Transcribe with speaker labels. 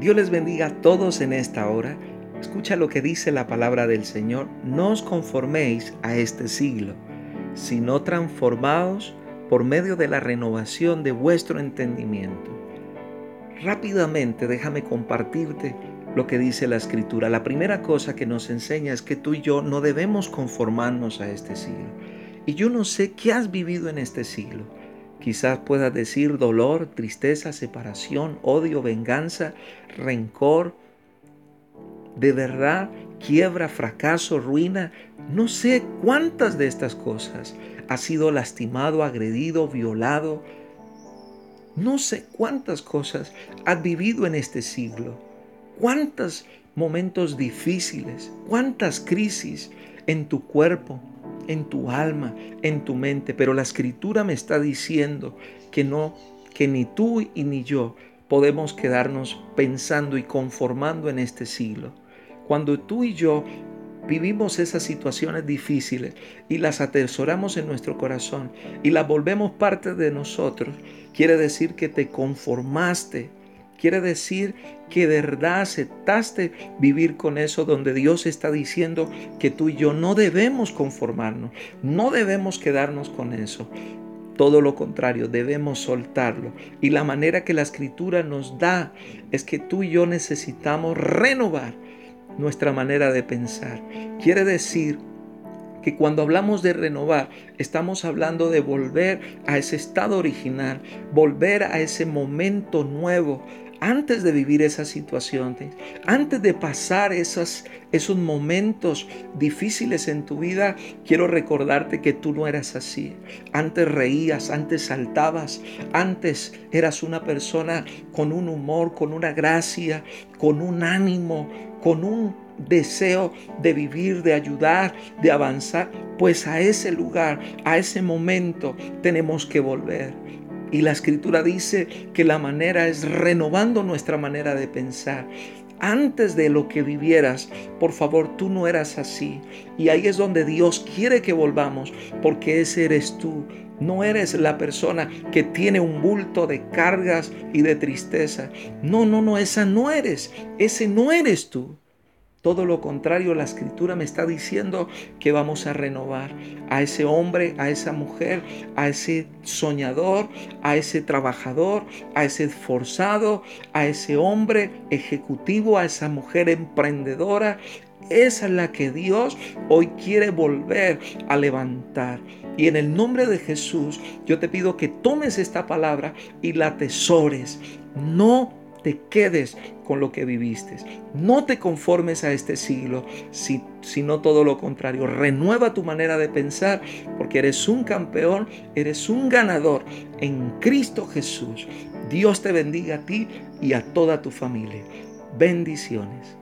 Speaker 1: Dios les bendiga a todos en esta hora. Escucha lo que dice la palabra del Señor. No os conforméis a este siglo, sino transformaos por medio de la renovación de vuestro entendimiento. Rápidamente déjame compartirte lo que dice la escritura. La primera cosa que nos enseña es que tú y yo no debemos conformarnos a este siglo. Y yo no sé qué has vivido en este siglo. Quizás puedas decir dolor, tristeza, separación, odio, venganza, rencor, de verdad, quiebra, fracaso, ruina. No sé cuántas de estas cosas has sido lastimado, agredido, violado. No sé cuántas cosas has vivido en este siglo. Cuántos momentos difíciles, cuántas crisis en tu cuerpo, en tu alma, en tu mente, pero la escritura me está diciendo que no, que ni tú y ni yo podemos quedarnos pensando y conformando en este siglo. Cuando tú y yo vivimos esas situaciones difíciles y las atesoramos en nuestro corazón y las volvemos parte de nosotros, quiere decir que te conformaste Quiere decir que de verdad aceptaste vivir con eso donde Dios está diciendo que tú y yo no debemos conformarnos, no debemos quedarnos con eso. Todo lo contrario, debemos soltarlo. Y la manera que la escritura nos da es que tú y yo necesitamos renovar nuestra manera de pensar. Quiere decir que cuando hablamos de renovar, estamos hablando de volver a ese estado original, volver a ese momento nuevo antes de vivir esas situaciones, antes de pasar esos momentos difíciles en tu vida, quiero recordarte que tú no eras así. Antes reías, antes saltabas, antes eras una persona con un humor, con una gracia, con un ánimo, con un deseo de vivir, de ayudar, de avanzar, pues a ese lugar, a ese momento tenemos que volver. Y la escritura dice que la manera es renovando nuestra manera de pensar. Antes de lo que vivieras, por favor, tú no eras así. Y ahí es donde Dios quiere que volvamos, porque ese eres tú. No eres la persona que tiene un bulto de cargas y de tristeza. No, no, no, esa no eres. Ese no eres tú. Todo lo contrario, la escritura me está diciendo que vamos a renovar a ese hombre, a esa mujer, a ese soñador, a ese trabajador, a ese esforzado, a ese hombre ejecutivo, a esa mujer emprendedora. Esa es la que Dios hoy quiere volver a levantar. Y en el nombre de Jesús, yo te pido que tomes esta palabra y la atesores. No te quedes con lo que viviste. No te conformes a este siglo, sino todo lo contrario. Renueva tu manera de pensar porque eres un campeón, eres un ganador en Cristo Jesús. Dios te bendiga a ti y a toda tu familia. Bendiciones.